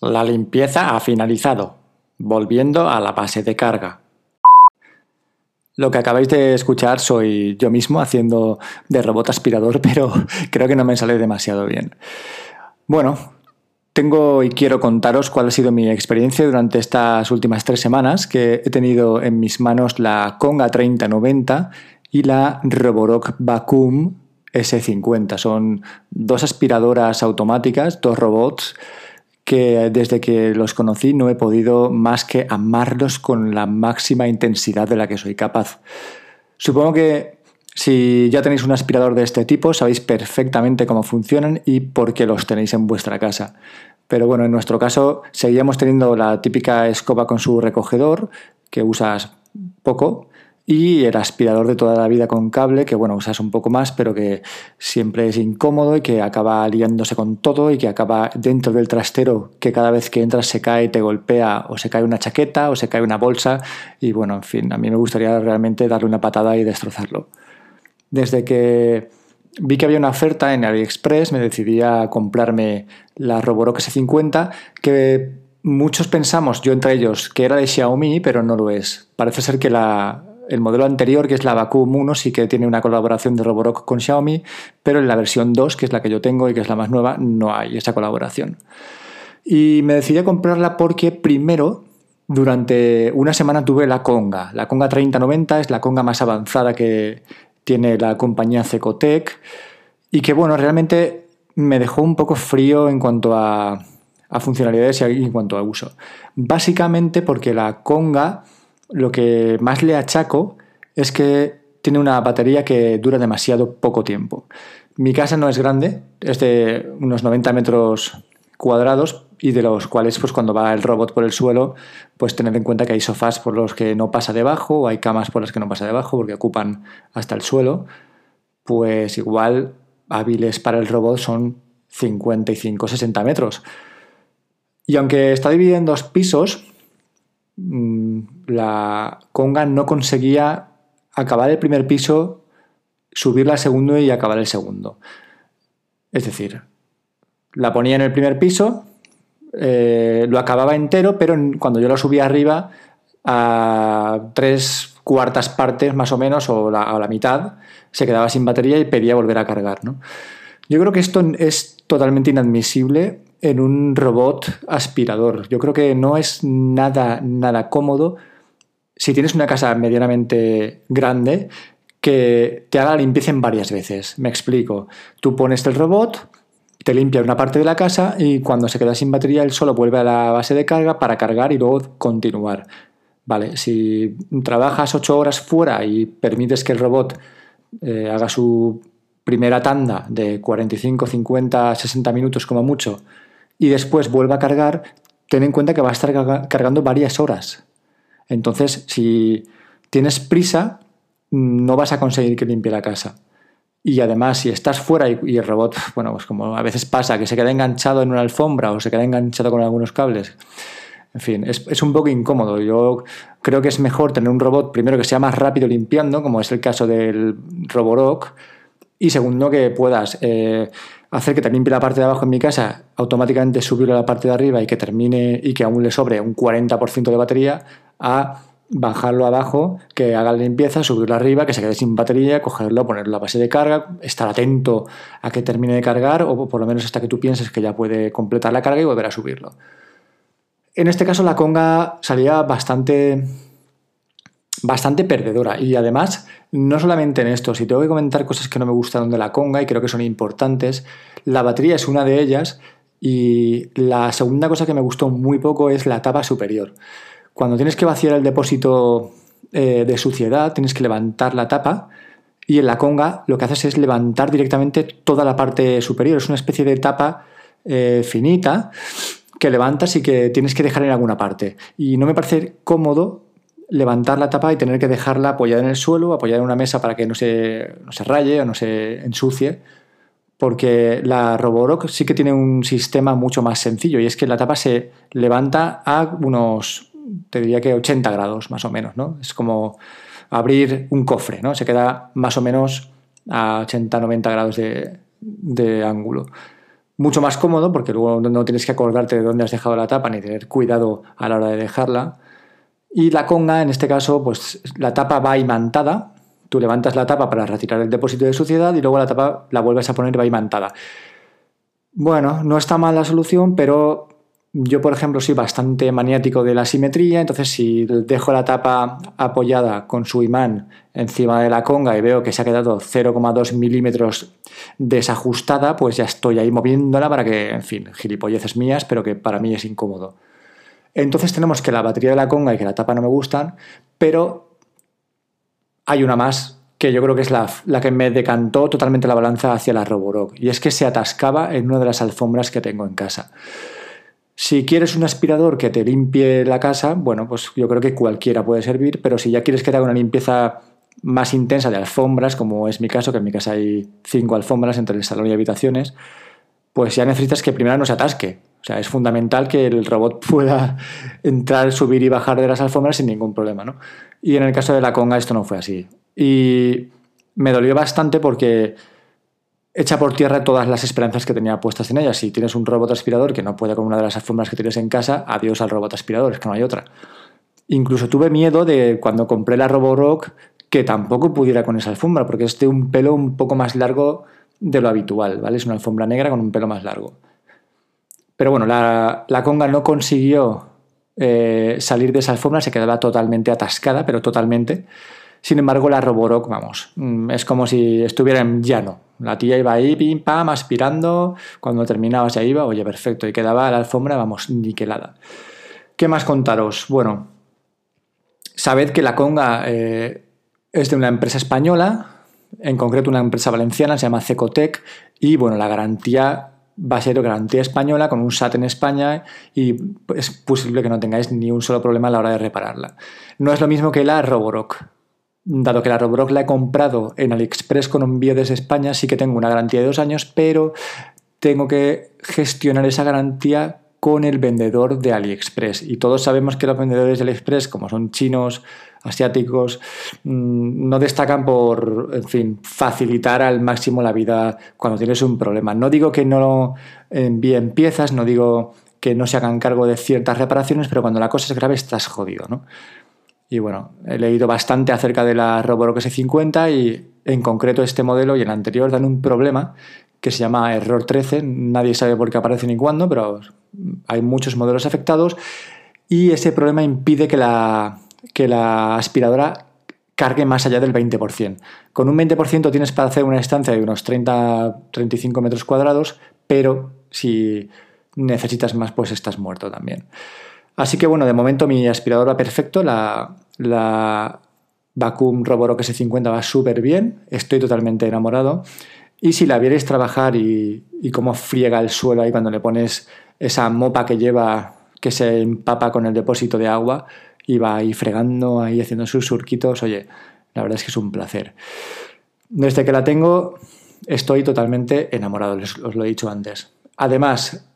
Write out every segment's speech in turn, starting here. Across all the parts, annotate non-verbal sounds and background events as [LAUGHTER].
La limpieza ha finalizado, volviendo a la base de carga. Lo que acabáis de escuchar soy yo mismo haciendo de robot aspirador, [LAUGHS] pero creo que no me sale demasiado bien. Bueno, tengo y quiero contaros cuál ha sido mi experiencia durante estas últimas tres semanas que he tenido en mis manos la Conga 3090 y la Roborock Vacuum S50. Son dos aspiradoras automáticas, dos robots que desde que los conocí no he podido más que amarlos con la máxima intensidad de la que soy capaz. Supongo que si ya tenéis un aspirador de este tipo, sabéis perfectamente cómo funcionan y por qué los tenéis en vuestra casa. Pero bueno, en nuestro caso seguíamos teniendo la típica escoba con su recogedor, que usas poco, y el aspirador de toda la vida con cable, que bueno, usas un poco más, pero que siempre es incómodo y que acaba liándose con todo y que acaba dentro del trastero, que cada vez que entras se cae, te golpea o se cae una chaqueta o se cae una bolsa y bueno, en fin, a mí me gustaría realmente darle una patada y destrozarlo. Desde que vi que había una oferta en AliExpress, me decidí a comprarme la Roborock S50, que muchos pensamos, yo entre ellos, que era de Xiaomi, pero no lo es. Parece ser que la, el modelo anterior, que es la Vacuum 1, sí que tiene una colaboración de Roborock con Xiaomi, pero en la versión 2, que es la que yo tengo y que es la más nueva, no hay esa colaboración. Y me decidí a comprarla porque primero, durante una semana tuve la Conga. La Conga 3090 es la Conga más avanzada que tiene la compañía Cecotec y que, bueno, realmente me dejó un poco frío en cuanto a, a funcionalidades y en cuanto a uso. Básicamente porque la Conga lo que más le achaco es que tiene una batería que dura demasiado poco tiempo. Mi casa no es grande, es de unos 90 metros cuadrados y de los cuales pues cuando va el robot por el suelo pues tener en cuenta que hay sofás por los que no pasa debajo o hay camas por las que no pasa debajo porque ocupan hasta el suelo pues igual hábiles para el robot son 55-60 metros y aunque está dividido en dos pisos la conga no conseguía acabar el primer piso, subirla al segundo y acabar el segundo. Es decir, la ponía en el primer piso, eh, lo acababa entero, pero cuando yo lo subía arriba, a tres cuartas partes más o menos, o a la mitad, se quedaba sin batería y pedía volver a cargar. Yo creo que esto es totalmente inadmisible en un robot aspirador. Yo creo que no es nada, nada cómodo si tienes una casa medianamente grande que te haga la limpieza en varias veces. Me explico. Tú pones el robot, te limpia una parte de la casa y cuando se queda sin batería él solo vuelve a la base de carga para cargar y luego continuar. Vale, si trabajas ocho horas fuera y permites que el robot eh, haga su primera tanda de 45, 50, 60 minutos como mucho y después vuelva a cargar, ten en cuenta que va a estar cargando varias horas. Entonces, si tienes prisa, no vas a conseguir que limpie la casa. Y además, si estás fuera y, el robot, [LAUGHS] bueno, pues como a veces pasa, que se queda enganchado en una alfombra o se queda enganchado con algunos cables, en fin, es, es, un poco incómodo. Yo creo que es mejor tener un robot, primero, que sea más rápido limpiando, como es el caso del Roborock, y segundo, que puedas eh, hacer que te limpie la parte de abajo en mi casa, automáticamente subirlo a la parte de arriba y que termine y que aún le sobre un 40% de batería, a bajarlo abajo, que haga la limpieza, subirlo arriba, que se quede sin batería, cogerlo, ponerlo a base de carga, estar atento a que termine de cargar o por lo menos hasta que tú pienses que ya puede completar la carga y volver a subirlo. En este caso la conga salía bastante bastante perdedora. Y además, no solamente en esto, si tengo que comentar cosas que no me gustaron de la conga y creo que son importantes, la batería es una de ellas y la segunda cosa que me gustó muy poco es la tapa superior. Cuando tienes que vaciar el depósito eh, de suciedad, tienes que levantar la tapa y en la conga lo que haces es levantar directamente toda la parte superior. Es una especie de tapa eh, finita que levantas y que tienes que dejar en alguna parte. Y no me parece cómodo levantar la tapa y tener que dejarla apoyada en el suelo, apoyada en una mesa para que no se, no se raye o no se ensucie, porque la Roborock sí que tiene un sistema mucho más sencillo y es que la tapa se levanta a unos, te diría que 80 grados más o menos, ¿no? Es como abrir un cofre, ¿no? Se queda más o menos a 80-90 grados de, de ángulo. mucho más cómodo porque luego no tienes que acordarte de dónde has dejado la tapa ni tener cuidado a la hora de dejarla. Y la conga, en este caso, pues la tapa va imantada. Tú levantas la tapa para retirar el depósito de suciedad y luego la tapa la vuelves a poner va imantada. Bueno, no está mal la solución, pero yo, por ejemplo, soy bastante maniático de la simetría, entonces si dejo la tapa apoyada con su imán encima de la conga y veo que se ha quedado 0,2 milímetros desajustada, pues ya estoy ahí moviéndola para que, en fin, gilipolleces mías, pero que para mí es incómodo. Entonces tenemos que la batería de la conga y que la tapa no me gustan, pero hay una más que yo creo que es la, la que me decantó totalmente la balanza hacia la Roborock, y es que se atascaba en una de las alfombras que tengo en casa. Si quieres un aspirador que te limpie la casa, bueno, pues yo creo que cualquiera puede servir, pero si ya quieres que te haga una limpieza más intensa de alfombras, como es mi caso, que en mi casa hay cinco alfombras entre el salón y habitaciones, pues ya necesitas que primero no se atasque. O sea, es fundamental que el robot [LAUGHS] pueda entrar, subir y bajar de las alfombras sin ningún problema, ¿no? Y en el caso de la conga esto no fue así. Y me dolió bastante porque echa por tierra todas las esperanzas que tenía puestas en ella. Si tienes un robot aspirador que no puede con una de las alfombras que tienes en casa, adiós al robot aspirador, es que no hay otra. Incluso tuve miedo de cuando compré la Roborock que tampoco pudiera con esa alfombra, porque es de un pelo un poco más largo de lo habitual, ¿vale? Es una alfombra negra con un pelo más largo. Pero bueno, la, conga no consiguió eh, salir de esa alfombra, se quedaba totalmente atascada, pero totalmente. Sin embargo, la Roborock, vamos, mm, es como si estuviera en llano. La tía iba ahí, pim, pam, aspirando. Cuando terminaba se iba, oye, perfecto. Y quedaba la alfombra, vamos, niquelada. ¿Qué más contaros? Bueno, sabed que la conga eh, es de una empresa española, en concreto una empresa valenciana, se llama Cecotec, y bueno, la garantía va a ser garantía española con un SAT en España y es posible que no tengáis ni un solo problema a la hora de repararla. No es lo mismo que la Roborock dado que la Roborock la he comprado en AliExpress con envío desde España, sí que tengo una garantía de dos años, pero tengo que gestionar esa garantía con el vendedor de AliExpress. Y todos sabemos que los vendedores de AliExpress, como son chinos, asiáticos, mm, no destacan por, en fin, facilitar al máximo la vida cuando tienes un problema. No digo que no envíen piezas, no digo que no se hagan cargo de ciertas reparaciones, pero cuando la cosa es grave estás jodido, ¿no? Y bueno, he leído bastante acerca de la Roborock S50 y en concreto este modelo y el anterior dan un problema que se llama error 13. Nadie sabe por qué aparece ni cuándo, pero hay muchos modelos afectados y ese problema impide que la, que la aspiradora cargue más allá del 20%. Con un 20% tienes para hacer una estancia de unos 30-35 metros cuadrados, pero si necesitas más, pues estás muerto también. Así que bueno, de momento mi aspirador va perfecto, la, la Vacuum Roborock S50 va súper bien, estoy totalmente enamorado. Y si la vierais trabajar y, cómo friega el suelo ahí cuando le pones esa mopa que lleva, que se empapa con el depósito de agua y va ahí fregando, ahí haciendo sus surquitos, oye, la verdad es que es un placer. Desde que la tengo estoy totalmente enamorado, os lo he dicho antes. Además,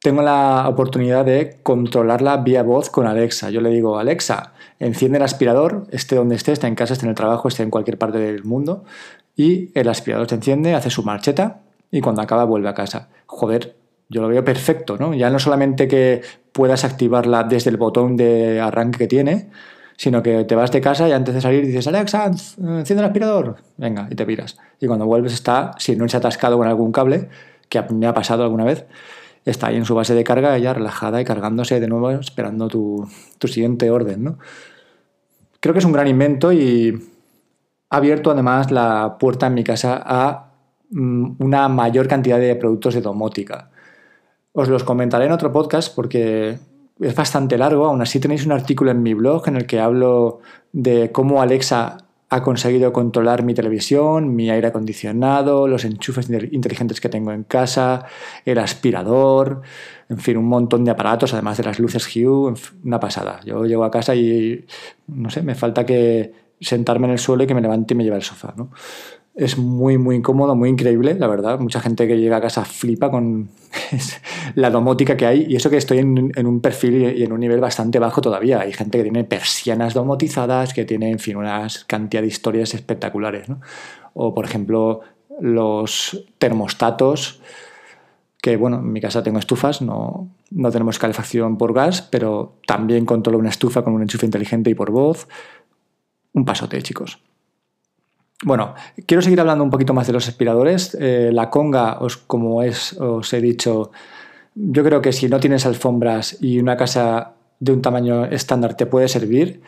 tengo la oportunidad de controlarla vía voz con Alexa. Yo le digo, Alexa, enciende el aspirador, esté donde esté, esté en casa, esté en el trabajo, esté en cualquier parte del mundo, y el aspirador se enciende, hace su marcheta y cuando acaba vuelve a casa. Joder, yo lo veo perfecto, ¿no? Ya no solamente que puedas activarla desde el botón de arranque que tiene, sino que te vas de casa y antes de salir dices, Alexa, enciende el aspirador, venga, y te piras. Y cuando vuelves está, si no se ha atascado con algún cable, que me ha pasado alguna vez, está ahí en su base de carga, ella relajada y cargándose de nuevo, esperando tu, siguiente orden. ¿no? Creo que es un gran invento y ha abierto además la puerta en mi casa a mm, una mayor cantidad de productos de domótica. Os los comentaré en otro podcast porque es bastante largo, aún así tenéis un artículo en mi blog en el que hablo de cómo Alexa ha conseguido controlar mi televisión, mi aire acondicionado, los enchufes inteligentes que tengo en casa, el aspirador, en fin, un montón de aparatos, además de las luces Hue, una pasada. Yo llego a casa y, no sé, me falta que sentarme en el suelo y que me levante y me lleve al sofá, ¿no? es muy, muy incómodo, muy increíble, la verdad. Mucha gente que llega a casa flipa con [LAUGHS] la domótica que hay. Y eso que estoy en, un perfil y en un nivel bastante bajo todavía. Hay gente que tiene persianas domotizadas, que tiene, en fin, una cantidad de historias espectaculares. O, por ejemplo, los termostatos que bueno, en mi casa tengo estufas, no, no tenemos calefacción por gas, pero también controlo una estufa con un enchufe inteligente y por voz. Un pasote, chicos. Bueno, quiero seguir hablando un poquito más de los aspiradores. Eh, la conga, os, como es, os he dicho, yo creo que si no tienes alfombras y una casa de un tamaño estándar te puede servir,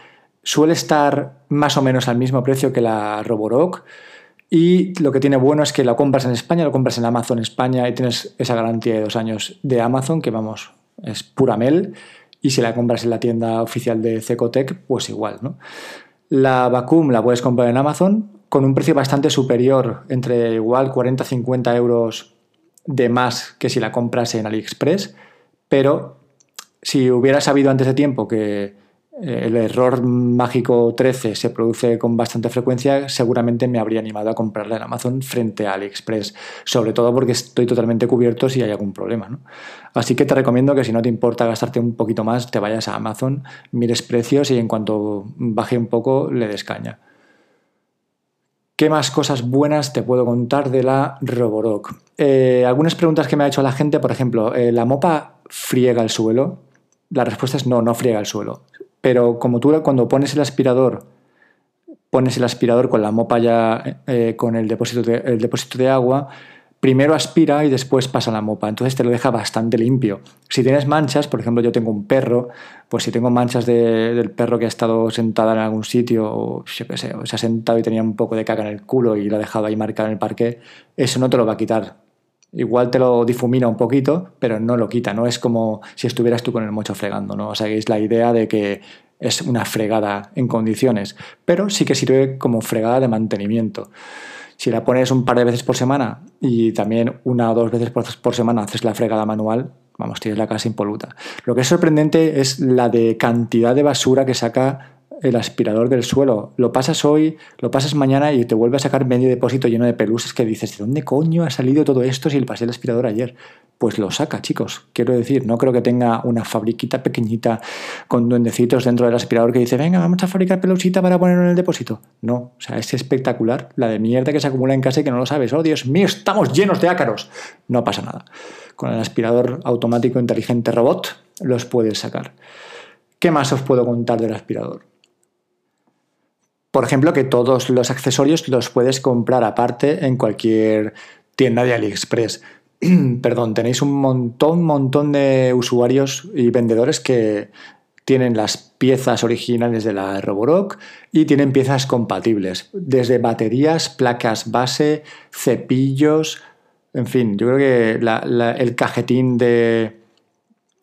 suele estar más o menos al mismo precio que la Roborock. Y lo que tiene bueno es que lo compras en España, lo compras en Amazon España y tienes esa garantía de dos años de Amazon, que vamos, es pura mel. Y si la compras en la tienda oficial de Cecotec, pues igual, ¿no? La Vacuum la puedes comprar en Amazon con un precio bastante superior, entre igual 40-50 euros de más que si la compras en AliExpress, pero si hubiera sabido antes de tiempo que el error mágico 13 se produce con bastante frecuencia, seguramente me habría animado a comprarla en Amazon frente a AliExpress, sobre todo porque estoy totalmente cubierto si hay algún problema. Así que te recomiendo que si no te importa gastarte un poquito más, te vayas a Amazon, mires precios y en cuanto baje un poco le des caña. ¿Qué más cosas buenas te puedo contar de la Roborock? Eh, algunas preguntas que me ha hecho la gente, por ejemplo, eh, ¿la mopa friega el suelo? La respuesta es no, no friega el suelo. Pero como tú cuando pones el aspirador, pones el aspirador con la mopa ya eh, con el depósito, de, el depósito de agua, primero aspira y después pasa la mopa. Entonces te lo deja bastante limpio. Si tienes manchas, por ejemplo, yo tengo un perro, pues si tengo manchas del perro que ha estado sentada en algún sitio, o yo qué sé, o se ha sentado y tenía un poco de caca en el culo y lo ha dejado ahí marcado en el parque, eso no te lo va a quitar. Igual te lo difumina un poquito, pero no lo quita, no es como si estuvieras tú con el mocho fregando, ¿no? O sea, es la idea de que es una fregada en condiciones, pero sí que sirve como fregada de mantenimiento. Si la pones un par de veces por semana y también una o dos veces por, semana haces la fregada manual, vamos, tienes la casa impoluta. Lo que es sorprendente es la de cantidad de basura que saca el aspirador del suelo. Lo pasas hoy, lo pasas mañana y te vuelve a sacar medio depósito lleno de pelusas que dices, ¿de dónde coño ha salido todo esto si le pasé el aspirador ayer? Pues lo saca, chicos. Quiero decir, no creo que tenga una fabriquita pequeñita con duendecitos dentro del aspirador que dice, venga, vamos a fabricar pelusita para ponerlo en el depósito. No, o sea, es espectacular la de mierda que se acumula en casa y que no lo sabes. Oh, Dios mío, estamos llenos de ácaros. No pasa nada. Con el aspirador automático inteligente robot los puedes sacar. ¿Qué más os puedo contar del aspirador? Por ejemplo, que todos los accesorios los puedes comprar aparte en cualquier tienda de AliExpress. [CLEARS THROAT] Perdón, tenéis un montón, montón de usuarios y vendedores que tienen las piezas originales de la Roborock y tienen piezas compatibles, desde baterías, placas base, cepillos, en fin, yo creo que el cajetín de,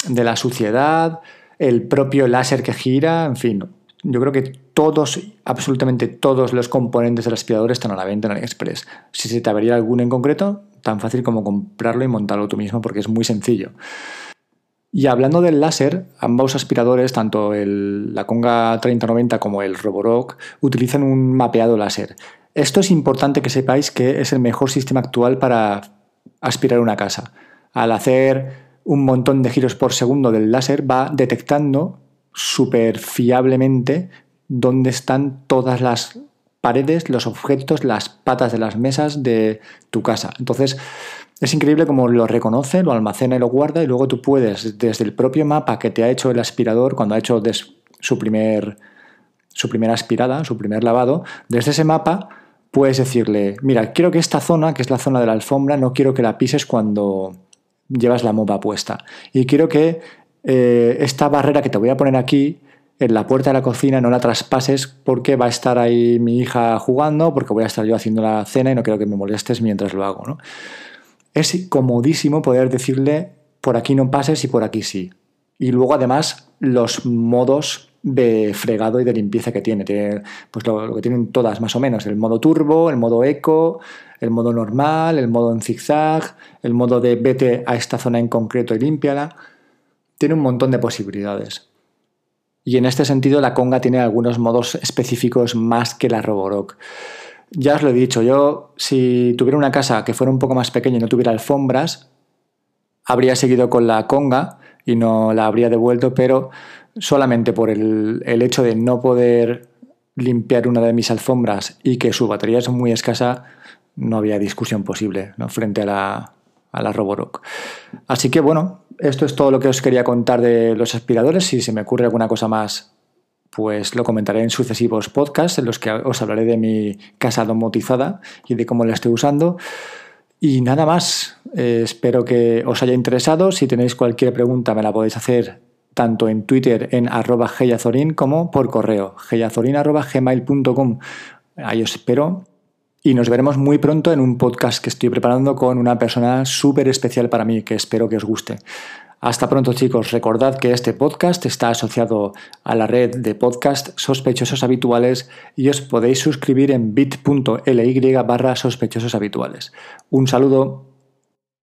de la suciedad, el propio láser que gira, en fin, yo creo que todos, absolutamente todos los componentes del aspirador están a la venta en AliExpress. Si se te avería alguno en concreto, tan fácil como comprarlo y montarlo tú mismo porque es muy sencillo. Y hablando del láser, ambos aspiradores, tanto el, la Conga 3090 como el Roborock, utilizan un mapeado láser. Esto es importante que sepáis que es el mejor sistema actual para aspirar una casa. Al hacer un montón de giros por segundo del láser va detectando súper fiablemente dónde están todas las paredes, los objetos, las patas de las mesas de tu casa. Entonces, es increíble cómo lo reconoce, lo almacena y lo guarda y luego tú puedes, desde el propio mapa que te ha hecho el aspirador, cuando ha hecho su, primer, su primera aspirada, su primer lavado, desde ese mapa puedes decirle, mira, quiero que esta zona, que es la zona de la alfombra, no quiero que la pises cuando llevas la mopa puesta. Y quiero que eh, esta barrera que te voy a poner aquí en la puerta de la cocina no la traspases porque va a estar ahí mi hija jugando, porque voy a estar yo haciendo la cena y no quiero que me molestes mientras lo hago. ¿no? Es comodísimo poder decirle por aquí no pases y por aquí sí. Y luego además los modos de fregado y de limpieza que tiene. tiene pues lo, que tienen todas más o menos. El modo turbo, el modo eco, el modo normal, el modo en zigzag, el modo de vete a esta zona en concreto y límpiala. Tiene un montón de posibilidades. Y en este sentido la conga tiene algunos modos específicos más que la Roborock. Ya os lo he dicho, yo si tuviera una casa que fuera un poco más pequeña y no tuviera alfombras, habría seguido con la conga y no la habría devuelto, pero solamente por el, hecho de no poder limpiar una de mis alfombras y que su batería es muy escasa, no había discusión posible frente a la, a la Roborock. Así que bueno, esto es todo lo que os quería contar de los aspiradores. Si se me ocurre alguna cosa más, pues lo comentaré en sucesivos podcasts en los que os hablaré de mi casa domotizada y de cómo la estoy usando. Y nada más, eh, espero que os haya interesado. Si tenéis cualquier pregunta me la podéis hacer tanto en Twitter en arroba geyazorin como por correo geyazorin.gmail.com. Ahí os espero y nos veremos muy pronto en un podcast que estoy preparando con una persona súper especial para mí que espero que os guste. Hasta pronto chicos, recordad que este podcast está asociado a la red de podcast sospechosos habituales y os podéis suscribir en bit.ly barra habituales. Un saludo.